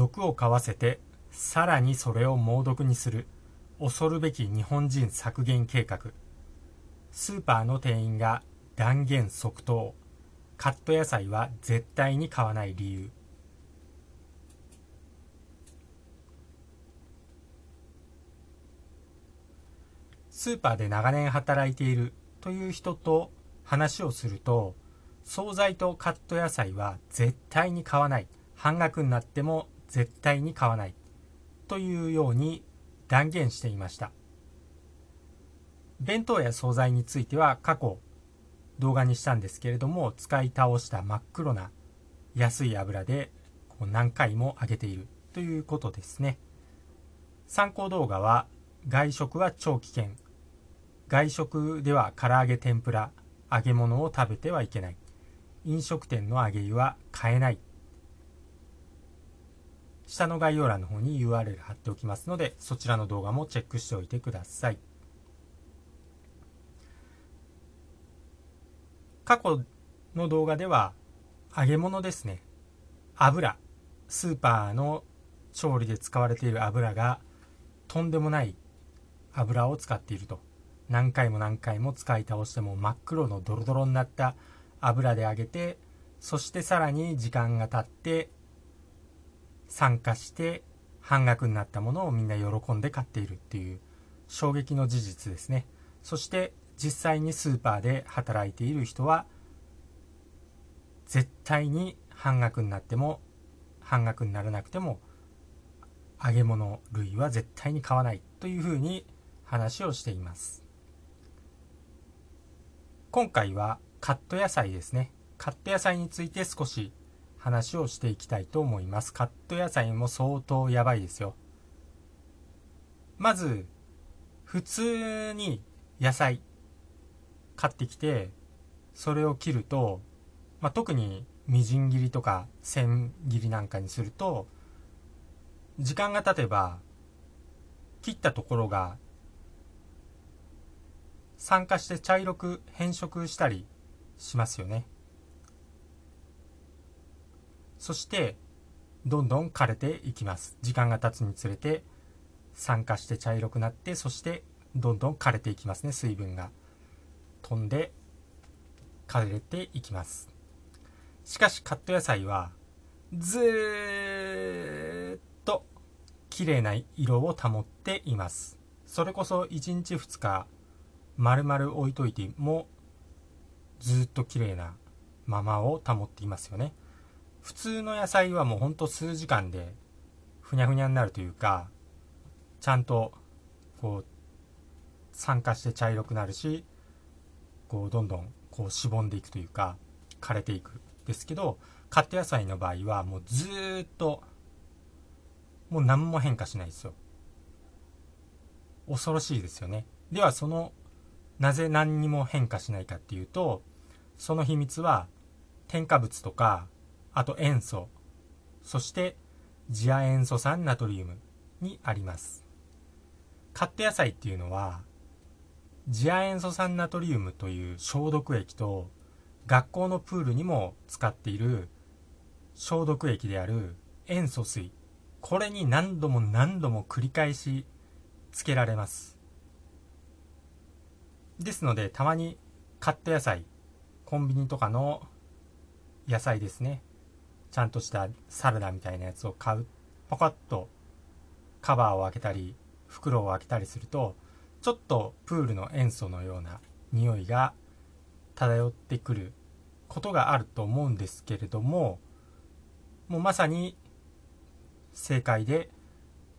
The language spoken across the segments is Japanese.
毒を買わせてさらにそれを猛毒にする。恐るべき日本人削減計画。スーパーの店員が断言即答。カット野菜は絶対に買わない理由。スーパーで長年働いている。という人と話をすると惣菜とカット野菜は絶対に買わない。半額になっても絶対に買わないというように断言していました。弁当や惣菜については過去動画にしたんですけれども使い倒した真っ黒な安い油でこう何回も揚げているということですね。参考動画は外食は超危険外食では唐揚げ天ぷら揚げ物を食べてはいけない。飲食店の揚げ湯は買えない。下の概要欄の方に URL 貼っておきますのでそちらの動画もチェックしておいてください。過去の動画では揚げ物ですね。油。スーパーの調理で使われている油がとんでもない油を使っていると。何回も何回も使い倒しても真っ黒のドロドロになった油で揚げてそしてさらに時間が経って酸化して半額になったものをみんな喜んで買っているっていう衝撃の事実ですねそして実際にスーパーで働いている人は絶対に半額になっても半額にならなくても揚げ物類は絶対に買わないというふうに話をしています今回はカット野菜ですね。カット野菜について少し話をしていきたいと思います。カット野菜も相当やばいですよ。まず、普通に野菜買ってきて、それを切ると、まあ、特にみじん切りとか千切りなんかにすると、時間が経てば、切ったところが酸化して茶色く変色したりしますよねそしてどんどん枯れていきます。時間が経つにつれて酸化して茶色くなってそしてどんどん枯れていきますね水分が。飛んで枯れていきます。しかしカット野菜はずっと綺麗な色を保っています。それこそ1日2日丸々置いといてもずっと綺麗なままを保っていますよね。普通の野菜はもうほんと数時間でふにゃふにゃになるというかちゃんとこう酸化して茶色くなるしこうどんどんこうしぼんでいくというか枯れていく。ですけどカット野菜の場合はもうずっともう何も変化しないですよ。恐ろしいですよね。ではそのなぜ何にも変化しないかっていうとその秘密は添加物とかあと塩素そして次亜塩素酸ナトリウムにあります。カット野菜っていうのは次亜塩素酸ナトリウムという消毒液と学校のプールにも使っている消毒液である塩素水。これに何度も何度も繰り返しつけられます。ですのでたまにカット野菜コンビニとかの野菜ですね。ちゃんとしたサラダみたいなやつを買う。パカッとカバーを開けたり袋を開けたりするとちょっとプールの塩素のような匂いが漂ってくることがあると思うんですけれどももうまさに正解で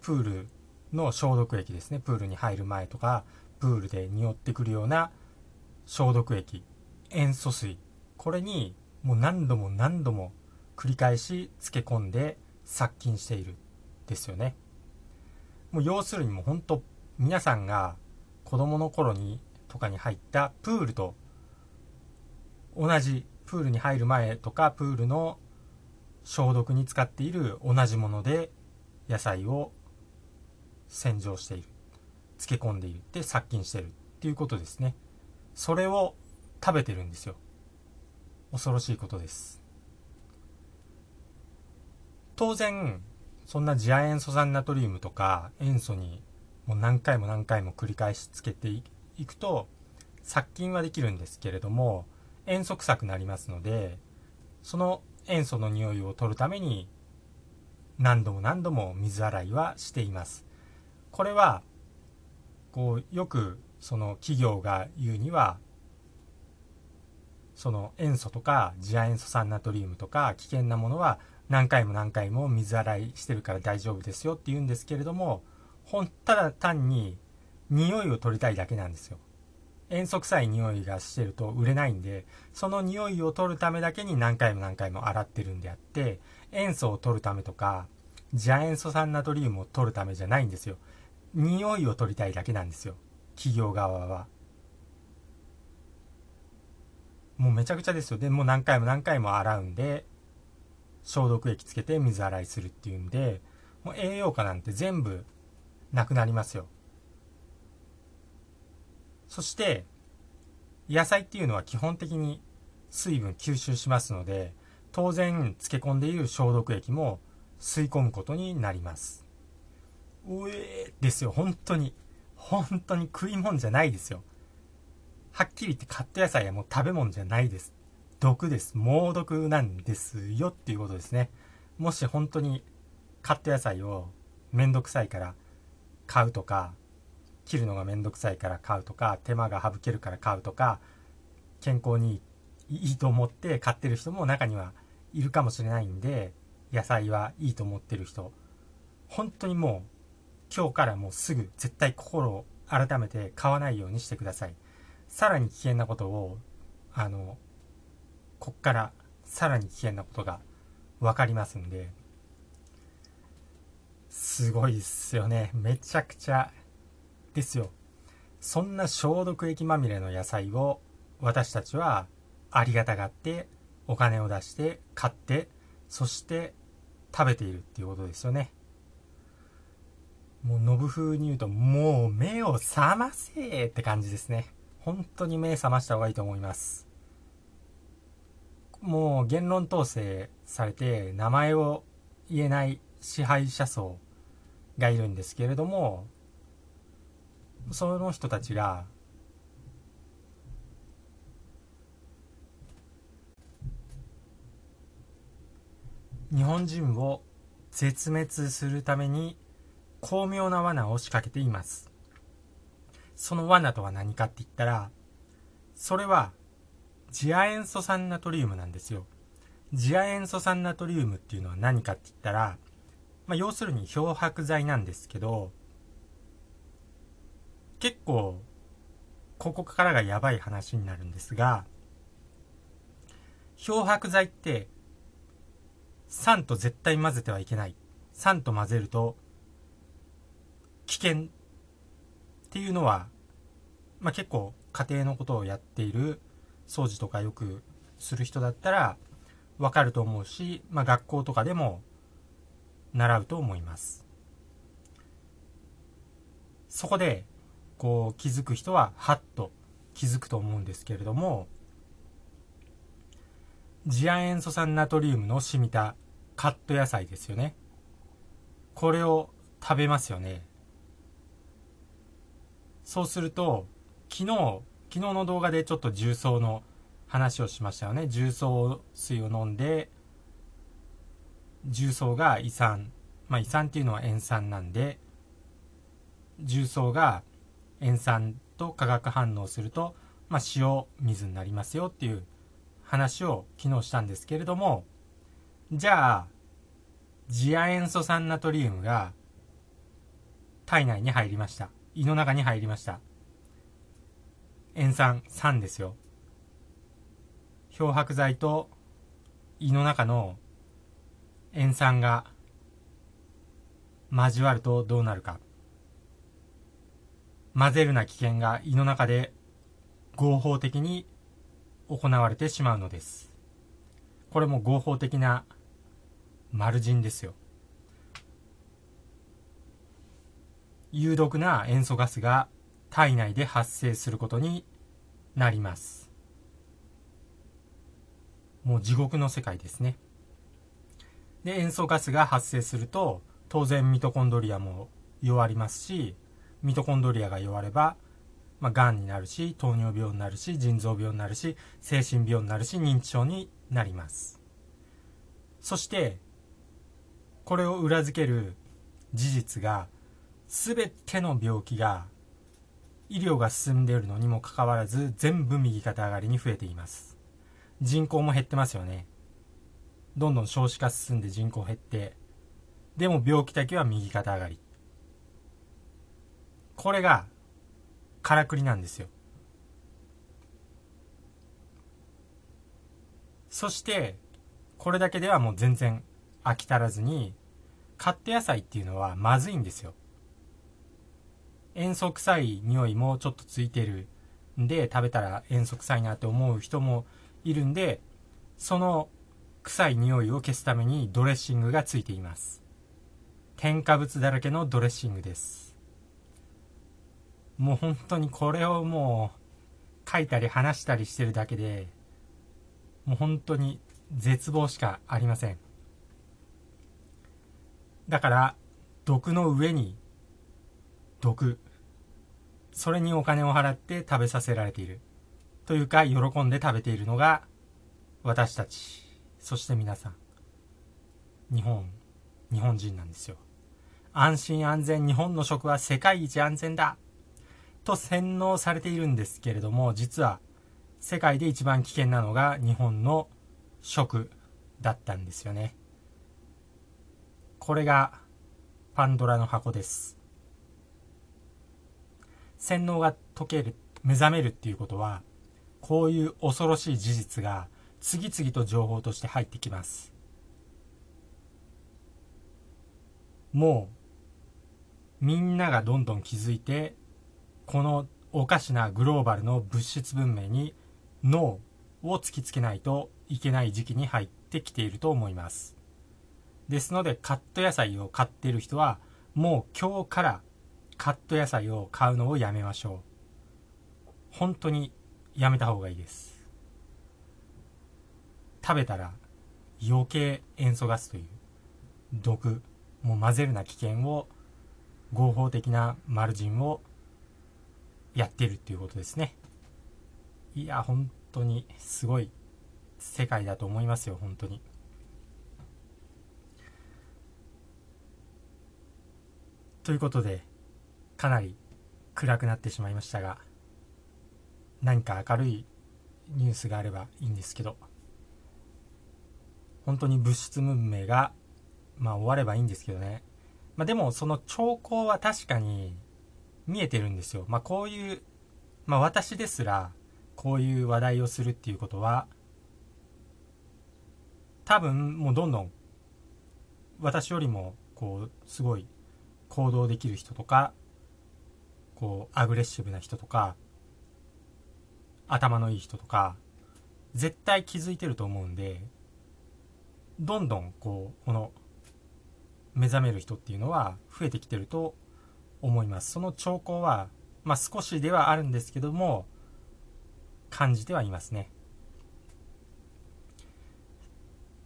プールの消毒液ですね。プールに入る前とかプールで匂ってくるような消毒液。塩素水。これにもう何度も何度も繰り返し漬け込んで殺菌しているですよね。もう要するにもう本当皆さんが子供の頃にとかに入ったプールと同じプールに入る前とかプールの消毒に使っている同じもので野菜を洗浄している。漬け込んでいる。で殺菌してるっていうことですね。それを食べてるんですよ。恐ろしいことです。当然そんな次亜塩素酸ナトリウムとか塩素にもう何回も何回も繰り返しつけていくと殺菌はできるんですけれども塩素臭くなりますのでその塩素の匂いを取るために何度も何度も水洗いはしています。これはこうよくその企業が言うにはその塩素とか次亜塩素酸ナトリウムとか危険なものは何回も何回も水洗いしてるから大丈夫ですよって言うんですけれどもほんただ単に匂いを取りたいだけなんですよ。塩素臭い匂いがしてると売れないんでその匂いを取るためだけに何回も何回も洗ってるんであって塩素を取るためとか次亜塩素酸ナトリウムを取るためじゃないんですよ。匂いを取りたいだけなんですよ。企業側は。もうめちゃくちゃですよ。でもう何回も何回も洗うんで消毒液つけて水洗いするっていうんでもう栄養価なんて全部なくなりますよ。そして野菜っていうのは基本的に水分吸収しますので当然漬け込んでいる消毒液も吸い込むことになります。うえーですよ。本当に本当に食い物じゃないですよ。はっきり言ってカット野菜はもう食べ物じゃないです。毒です。猛毒なんですよっていうことですね。もし本当にカット野菜をめんどくさいから買うとか切るのがめんどくさいから買うとか手間が省けるから買うとか健康にいいと思って買ってる人も中にはいるかもしれないんで野菜はいいと思ってる人。本当にもう今日からもうすぐ絶対心を改めて買わないようにしてください。さらに危険なことをあのこっからさらに危険なことが分かりますんで。すごいっすよね。めちゃくちゃですよ。そんな消毒液まみれの野菜を私たちはありがたがってお金を出して買ってそして食べているっていうことですよね。もうノブ風に言うともう目を覚ませって感じですね。本当に目覚ました方がいいと思います。もう言論統制されて名前を言えない支配者層がいるんですけれどもその人たちが日本人を絶滅するために巧妙な罠を仕掛けています。その罠とは何かって言ったらそれは次亜塩素酸ナトリウムなんですよ。次亜塩素酸ナトリウムっていうのは何かって言ったら、まあ、要するに漂白剤なんですけど結構ここからがやばい話になるんですが漂白剤って酸と絶対混ぜてはいけない。酸と混ぜると危険っていうのは、まあ、結構家庭のことをやっている掃除とかよくする人だったらわかると思うし、まあ、学校とかでも習うと思います。そこでこう気づく人はハッと気づくと思うんですけれども次亜塩素酸ナトリウムの染みたカット野菜ですよね。これを食べますよね。そうすると昨日昨日の動画でちょっと重曹の話をしましたよね。重曹水を飲んで重曹が胃酸。まあ胃酸っていうのは塩酸なんで重曹が塩酸と化学反応すると、まあ、塩水になりますよっていう話を昨日したんですけれどもじゃあ次亜塩素酸ナトリウムが体内に入りました。胃の中に入りました。塩酸酸ですよ漂白剤と胃の中の塩酸が交わるとどうなるか混ぜるな危険が胃の中で合法的に行われてしまうのです。これも合法的な丸人ですよ。有毒な塩素ガスが体内で発生することになります。もう地獄の世界ですね。で、塩素ガスが発生すると、当然ミトコンドリアも弱りますしミトコンドリアが弱ればまあ、がんになるし糖尿病になるし腎臓病になるし精神病になるし認知症になりますそしてこれを裏付ける事実が全ての病気が医療が進んでいるのにもかかわらず全部右肩上がりに増えています。人口も減ってますよね。どんどん少子化進んで人口減ってでも病気だけは右肩上がり。これがからくりなんですよ。そしてこれだけではもう全然飽き足らずにカット野菜っていうのはまずいんですよ。塩素臭い匂いもちょっとついてるんで食べたら塩素臭いなって思う人もいるんでその臭い匂いを消すためにドレッシングがついています。添加物だらけのドレッシングです。もう本当にこれをもう書いたり話したりしてるだけでもう本当に絶望しかありません。だから毒の上に毒。それにお金を払って食べさせられている。というか喜んで食べているのが私たち。そして皆さん。日本。日本人なんですよ。安心安全日本の食は世界一安全だ。と洗脳されているんですけれども実は世界で一番危険なのが日本の食だったんですよね。これがパンドラの箱です。洗脳が解ける目覚めるっていうことはこういう恐ろしい事実が次々と情報として入ってきます。もうみんながどんどん気づいてこのおかしなグローバルの物質文明に脳を突きつけないといけない時期に入ってきていると思います。ですのでカット野菜を買っている人はもう今日からカット野菜を買うのをやめましょう。本当にやめた方がいいです。食べたら余計塩素ガスという毒もう混ぜるな危険を合法的なマルジンをやってるっていうことですね。いや本当にすごい世界だと思いますよ本当に。ということでかなり暗くなってしまいましたが何か明るいニュースがあればいいんですけど本当に物質文明がまあ終わればいいんですけどねまあでもその兆候は確かに見えてるんですよ。まあ、こういう、まあ、私ですら、こういう話題をするっていうことは、多分、もうどんどん、私よりも、こう、すごい、行動できる人とか、こう、アグレッシブな人とか、頭のいい人とか、絶対気づいてると思うんで、どんどん、こう、この、目覚める人っていうのは増えてきてると思います。その兆候は、まあ、少しではあるんですけども感じてはいますね。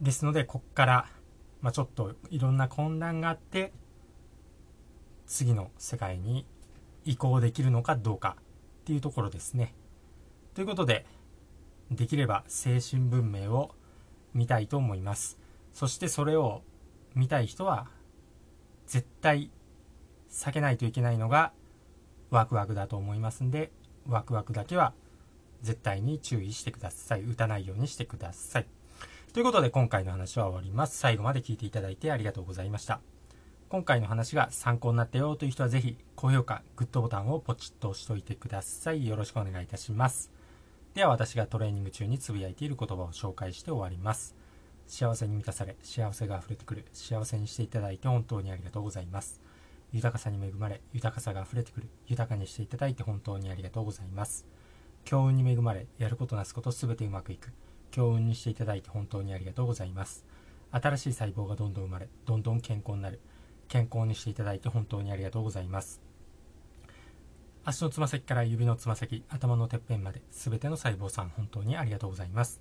ですのでこっから、まあ、ちょっといろんな混乱があって次の世界に移行できるのかどうかっていうところですね。ということでできれば精神文明を見たいと思います。そしてそれを見たい人は絶対避けないといけないのがワクワクだと思いますんでワクワクだけは絶対に注意してください。打たないようにしてください。ということで今回の話は終わります。最後まで聞いていただいてありがとうございました。今回の話が参考になったよという人はぜひ高評価グッドボタンをポチッと押しておいてください。よろしくお願いいたします。では私がトレーニング中につぶやいている言葉を紹介して終わります。幸せに満たされ幸せが溢れてくる。幸せにしていただいて本当にありがとうございます。豊かさに恵まれ豊かさが溢れてくる。豊かにしていただいて本当にありがとうございます。強運に恵まれやることなすことすべてうまくいく。強運にしていただいて本当にありがとうございます。新しい細胞がどんどん生まれどんどん健康になる。健康にしていただいて本当にありがとうございます足のつま先から指のつま先頭のてっぺんまで全ての細胞さん本当にありがとうございます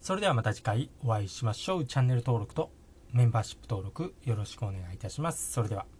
それではまた次回お会いしましょうチャンネル登録とメンバーシップ登録よろしくお願いいたします。それでは。